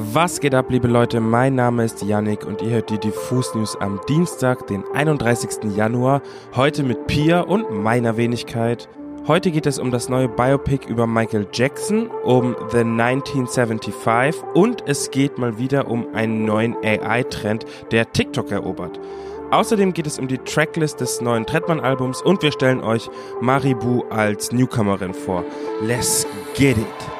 Was geht ab, liebe Leute? Mein Name ist Yannick und ihr hört die Diffus News am Dienstag, den 31. Januar. Heute mit Pia und meiner Wenigkeit. Heute geht es um das neue Biopic über Michael Jackson, um The 1975 und es geht mal wieder um einen neuen AI-Trend, der TikTok erobert. Außerdem geht es um die Tracklist des neuen Trettmann-Albums und wir stellen euch Maribu als Newcomerin vor. Let's get it!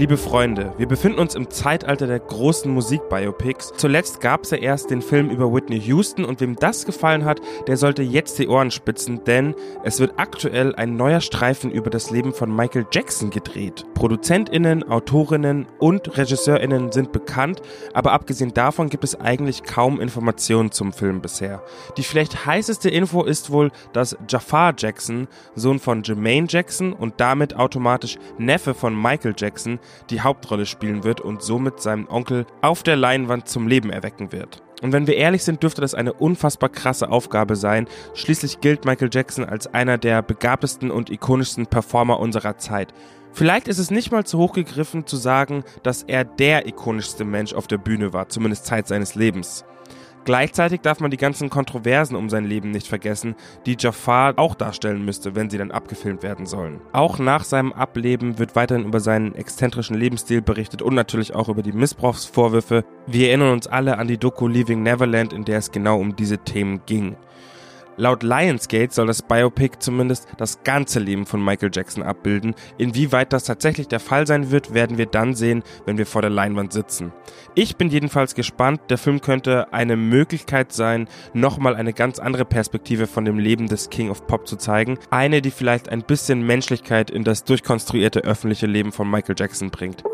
Liebe Freunde, wir befinden uns im Zeitalter der großen Musikbiopics. Zuletzt gab es ja erst den Film über Whitney Houston und wem das gefallen hat, der sollte jetzt die Ohren spitzen, denn es wird aktuell ein neuer Streifen über das Leben von Michael Jackson gedreht. ProduzentInnen, AutorInnen und RegisseurInnen sind bekannt, aber abgesehen davon gibt es eigentlich kaum Informationen zum Film bisher. Die vielleicht heißeste Info ist wohl, dass Jafar Jackson, Sohn von Jermaine Jackson und damit automatisch Neffe von Michael Jackson, die Hauptrolle spielen wird und somit seinen Onkel auf der Leinwand zum Leben erwecken wird. Und wenn wir ehrlich sind, dürfte das eine unfassbar krasse Aufgabe sein. Schließlich gilt Michael Jackson als einer der begabtesten und ikonischsten Performer unserer Zeit. Vielleicht ist es nicht mal zu hoch gegriffen zu sagen, dass er der ikonischste Mensch auf der Bühne war, zumindest Zeit seines Lebens. Gleichzeitig darf man die ganzen Kontroversen um sein Leben nicht vergessen, die Jafar auch darstellen müsste, wenn sie dann abgefilmt werden sollen. Auch nach seinem Ableben wird weiterhin über seinen exzentrischen Lebensstil berichtet und natürlich auch über die Missbrauchsvorwürfe. Wir erinnern uns alle an die Doku Leaving Neverland, in der es genau um diese Themen ging. Laut Lionsgate soll das Biopic zumindest das ganze Leben von Michael Jackson abbilden. Inwieweit das tatsächlich der Fall sein wird, werden wir dann sehen, wenn wir vor der Leinwand sitzen. Ich bin jedenfalls gespannt. Der Film könnte eine Möglichkeit sein, nochmal eine ganz andere Perspektive von dem Leben des King of Pop zu zeigen. Eine, die vielleicht ein bisschen Menschlichkeit in das durchkonstruierte öffentliche Leben von Michael Jackson bringt.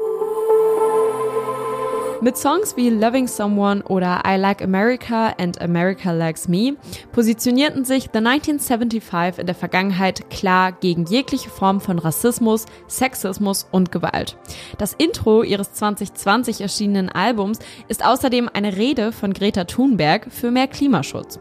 Mit Songs wie Loving Someone oder I Like America and America Likes Me positionierten sich The 1975 in der Vergangenheit klar gegen jegliche Form von Rassismus, Sexismus und Gewalt. Das Intro ihres 2020 erschienenen Albums ist außerdem eine Rede von Greta Thunberg für mehr Klimaschutz.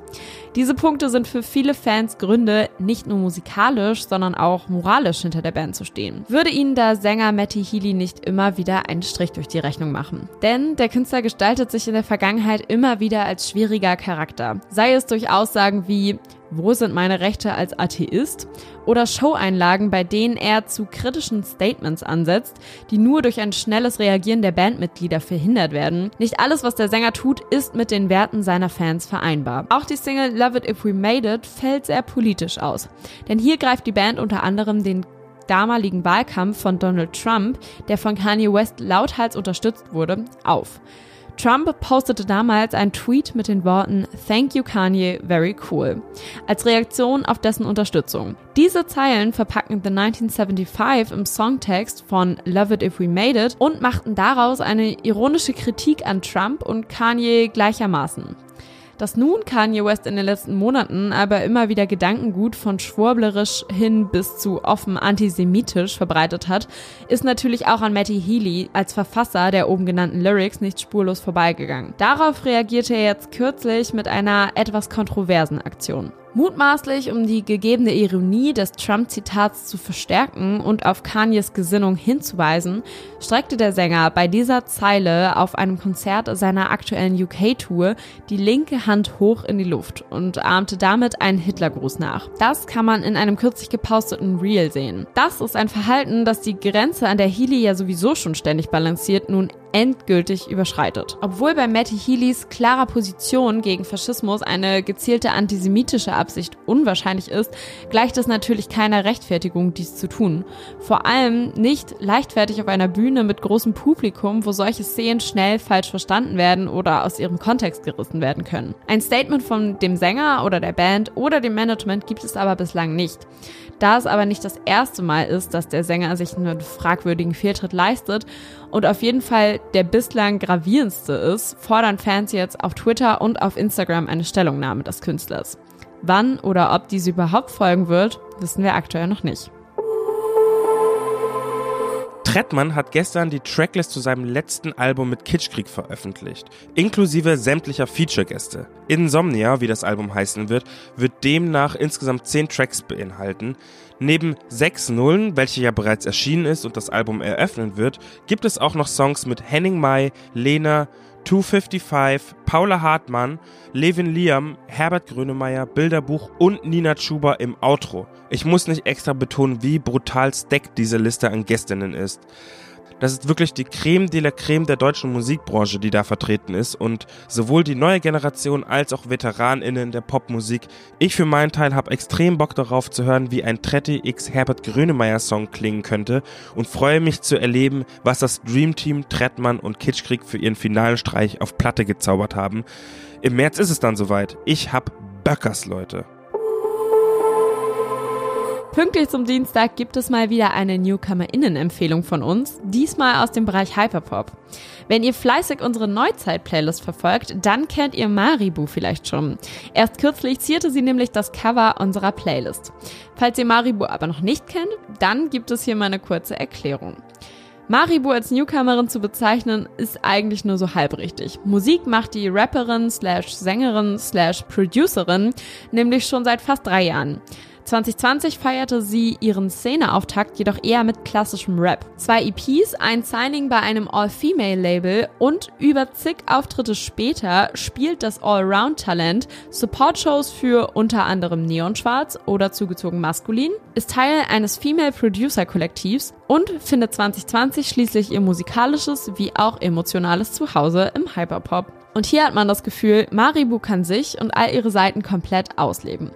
Diese Punkte sind für viele Fans Gründe, nicht nur musikalisch, sondern auch moralisch hinter der Band zu stehen. Würde ihnen der Sänger Matty Healy nicht immer wieder einen Strich durch die Rechnung machen. Denn der Künstler gestaltet sich in der Vergangenheit immer wieder als schwieriger Charakter. Sei es durch Aussagen wie wo sind meine Rechte als Atheist? Oder Showeinlagen, bei denen er zu kritischen Statements ansetzt, die nur durch ein schnelles Reagieren der Bandmitglieder verhindert werden. Nicht alles, was der Sänger tut, ist mit den Werten seiner Fans vereinbar. Auch die Single Love It If We Made It fällt sehr politisch aus. Denn hier greift die Band unter anderem den damaligen Wahlkampf von Donald Trump, der von Kanye West lauthals unterstützt wurde, auf. Trump postete damals einen Tweet mit den Worten Thank you Kanye, very cool, als Reaktion auf dessen Unterstützung. Diese Zeilen verpacken The 1975 im Songtext von Love It If We Made It und machten daraus eine ironische Kritik an Trump und Kanye gleichermaßen. Dass nun Kanye West in den letzten Monaten aber immer wieder Gedankengut von schwurblerisch hin bis zu offen antisemitisch verbreitet hat, ist natürlich auch an Matty Healy als Verfasser der oben genannten Lyrics nicht spurlos vorbeigegangen. Darauf reagierte er jetzt kürzlich mit einer etwas kontroversen Aktion. Mutmaßlich, um die gegebene Ironie des Trump-Zitats zu verstärken und auf Kanyes Gesinnung hinzuweisen, streckte der Sänger bei dieser Zeile auf einem Konzert seiner aktuellen UK-Tour die linke Hand hoch in die Luft und ahmte damit einen Hitlergruß nach. Das kann man in einem kürzlich geposteten Reel sehen. Das ist ein Verhalten, das die Grenze, an der Healy ja sowieso schon ständig balanciert, nun endgültig überschreitet. Obwohl bei Matty Healys klarer Position gegen Faschismus eine gezielte antisemitische Absicht unwahrscheinlich ist, gleicht es natürlich keiner Rechtfertigung, dies zu tun. Vor allem nicht leichtfertig auf einer Bühne mit großem Publikum, wo solche Szenen schnell falsch verstanden werden oder aus ihrem Kontext gerissen werden können. Ein Statement von dem Sänger oder der Band oder dem Management gibt es aber bislang nicht. Da es aber nicht das erste Mal ist, dass der Sänger sich einen fragwürdigen Fehltritt leistet und auf jeden Fall der bislang gravierendste ist, fordern Fans jetzt auf Twitter und auf Instagram eine Stellungnahme des Künstlers. Wann oder ob diese überhaupt folgen wird, wissen wir aktuell noch nicht. Trettmann hat gestern die Tracklist zu seinem letzten Album mit Kitschkrieg veröffentlicht, inklusive sämtlicher Feature-Gäste. Insomnia, wie das Album heißen wird, wird demnach insgesamt 10 Tracks beinhalten. Neben sechs Nullen, welche ja bereits erschienen ist und das Album eröffnen wird, gibt es auch noch Songs mit Henning Mai, Lena, 255, Paula Hartmann, Levin Liam, Herbert Grönemeyer, Bilderbuch und Nina Chuba im Outro. Ich muss nicht extra betonen, wie brutal stacked diese Liste an Gästinnen ist. Das ist wirklich die Creme de la Creme der deutschen Musikbranche, die da vertreten ist und sowohl die neue Generation als auch VeteranInnen der Popmusik. Ich für meinen Teil habe extrem Bock darauf zu hören, wie ein Tretti X Herbert Grönemeyer Song klingen könnte und freue mich zu erleben, was das Dream Team Trettmann und Kitschkrieg für ihren finalen Streich auf Platte gezaubert haben. Im März ist es dann soweit. Ich hab Böckers, Leute. Pünktlich zum Dienstag gibt es mal wieder eine Newcomer-Innen-Empfehlung von uns, diesmal aus dem Bereich Hyperpop. Wenn ihr fleißig unsere Neuzeit-Playlist verfolgt, dann kennt ihr Maribu vielleicht schon. Erst kürzlich zierte sie nämlich das Cover unserer Playlist. Falls ihr Maribu aber noch nicht kennt, dann gibt es hier mal eine kurze Erklärung. Maribu als Newcomerin zu bezeichnen, ist eigentlich nur so halbrichtig. Musik macht die Rapperin slash Sängerin slash Producerin nämlich schon seit fast drei Jahren. 2020 feierte sie ihren Szeneauftakt jedoch eher mit klassischem Rap. Zwei EPs, ein Signing bei einem All-Female-Label und über zig Auftritte später spielt das Allround-Talent Support-Shows für unter anderem Neonschwarz oder zugezogen maskulin, ist Teil eines Female-Producer-Kollektivs und findet 2020 schließlich ihr musikalisches wie auch emotionales Zuhause im Hyperpop. Und hier hat man das Gefühl, Maribu kann sich und all ihre Seiten komplett ausleben.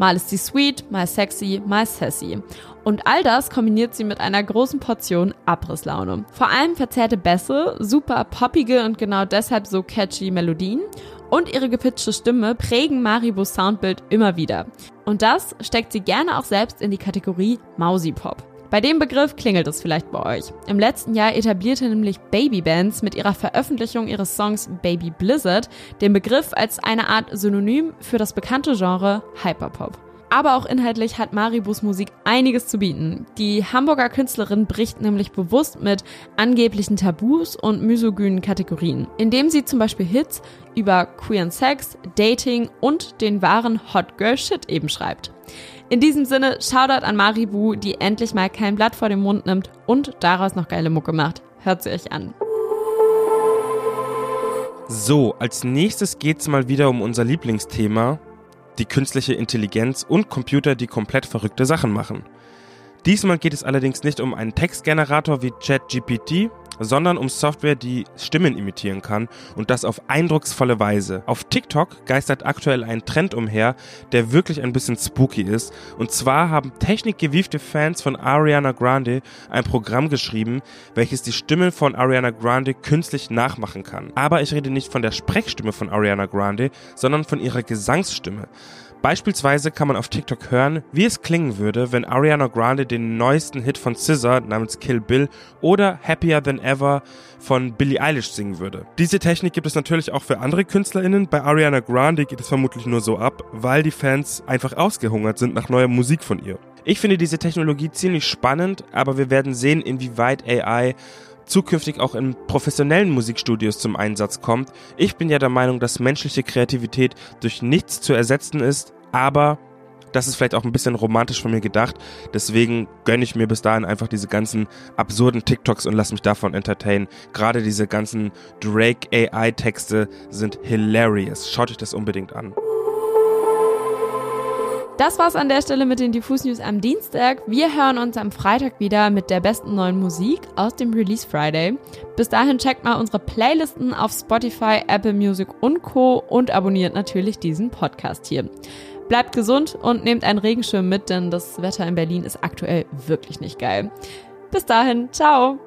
Mal ist sie sweet, mal sexy, mal sassy. Und all das kombiniert sie mit einer großen Portion Abrisslaune. Vor allem verzerrte Bässe, super poppige und genau deshalb so catchy Melodien und ihre gepitchte Stimme prägen Maribus Soundbild immer wieder. Und das steckt sie gerne auch selbst in die Kategorie Mausi-Pop. Bei dem Begriff klingelt es vielleicht bei euch. Im letzten Jahr etablierte nämlich Babybands mit ihrer Veröffentlichung ihres Songs Baby Blizzard den Begriff als eine Art Synonym für das bekannte Genre Hyperpop. Aber auch inhaltlich hat Maribus Musik einiges zu bieten. Die Hamburger Künstlerin bricht nämlich bewusst mit angeblichen Tabus und misogynen Kategorien, indem sie zum Beispiel Hits über queeren Sex, Dating und den wahren Hot Girl Shit eben schreibt. In diesem Sinne, Shoutout an Maribu, die endlich mal kein Blatt vor den Mund nimmt und daraus noch geile Mucke macht. Hört sie euch an. So, als nächstes geht's mal wieder um unser Lieblingsthema, die künstliche Intelligenz und Computer, die komplett verrückte Sachen machen. Diesmal geht es allerdings nicht um einen Textgenerator wie ChatGPT, sondern um Software, die Stimmen imitieren kann und das auf eindrucksvolle Weise. Auf TikTok geistert aktuell ein Trend umher, der wirklich ein bisschen spooky ist. Und zwar haben technikgewiefte Fans von Ariana Grande ein Programm geschrieben, welches die Stimme von Ariana Grande künstlich nachmachen kann. Aber ich rede nicht von der Sprechstimme von Ariana Grande, sondern von ihrer Gesangsstimme. Beispielsweise kann man auf TikTok hören, wie es klingen würde, wenn Ariana Grande den neuesten Hit von SZA namens Kill Bill oder Happier Than Ever von Billie Eilish singen würde. Diese Technik gibt es natürlich auch für andere KünstlerInnen. Bei Ariana Grande geht es vermutlich nur so ab, weil die Fans einfach ausgehungert sind nach neuer Musik von ihr. Ich finde diese Technologie ziemlich spannend, aber wir werden sehen, inwieweit AI zukünftig auch in professionellen Musikstudios zum Einsatz kommt. Ich bin ja der Meinung, dass menschliche Kreativität durch nichts zu ersetzen ist, aber das ist vielleicht auch ein bisschen romantisch von mir gedacht. Deswegen gönne ich mir bis dahin einfach diese ganzen absurden TikToks und lass mich davon entertainen. Gerade diese ganzen Drake AI Texte sind hilarious. Schaut euch das unbedingt an. Das war's an der Stelle mit den Diffus News am Dienstag. Wir hören uns am Freitag wieder mit der besten neuen Musik aus dem Release Friday. Bis dahin checkt mal unsere Playlisten auf Spotify, Apple Music und Co. und abonniert natürlich diesen Podcast hier. Bleibt gesund und nehmt einen Regenschirm mit, denn das Wetter in Berlin ist aktuell wirklich nicht geil. Bis dahin, ciao!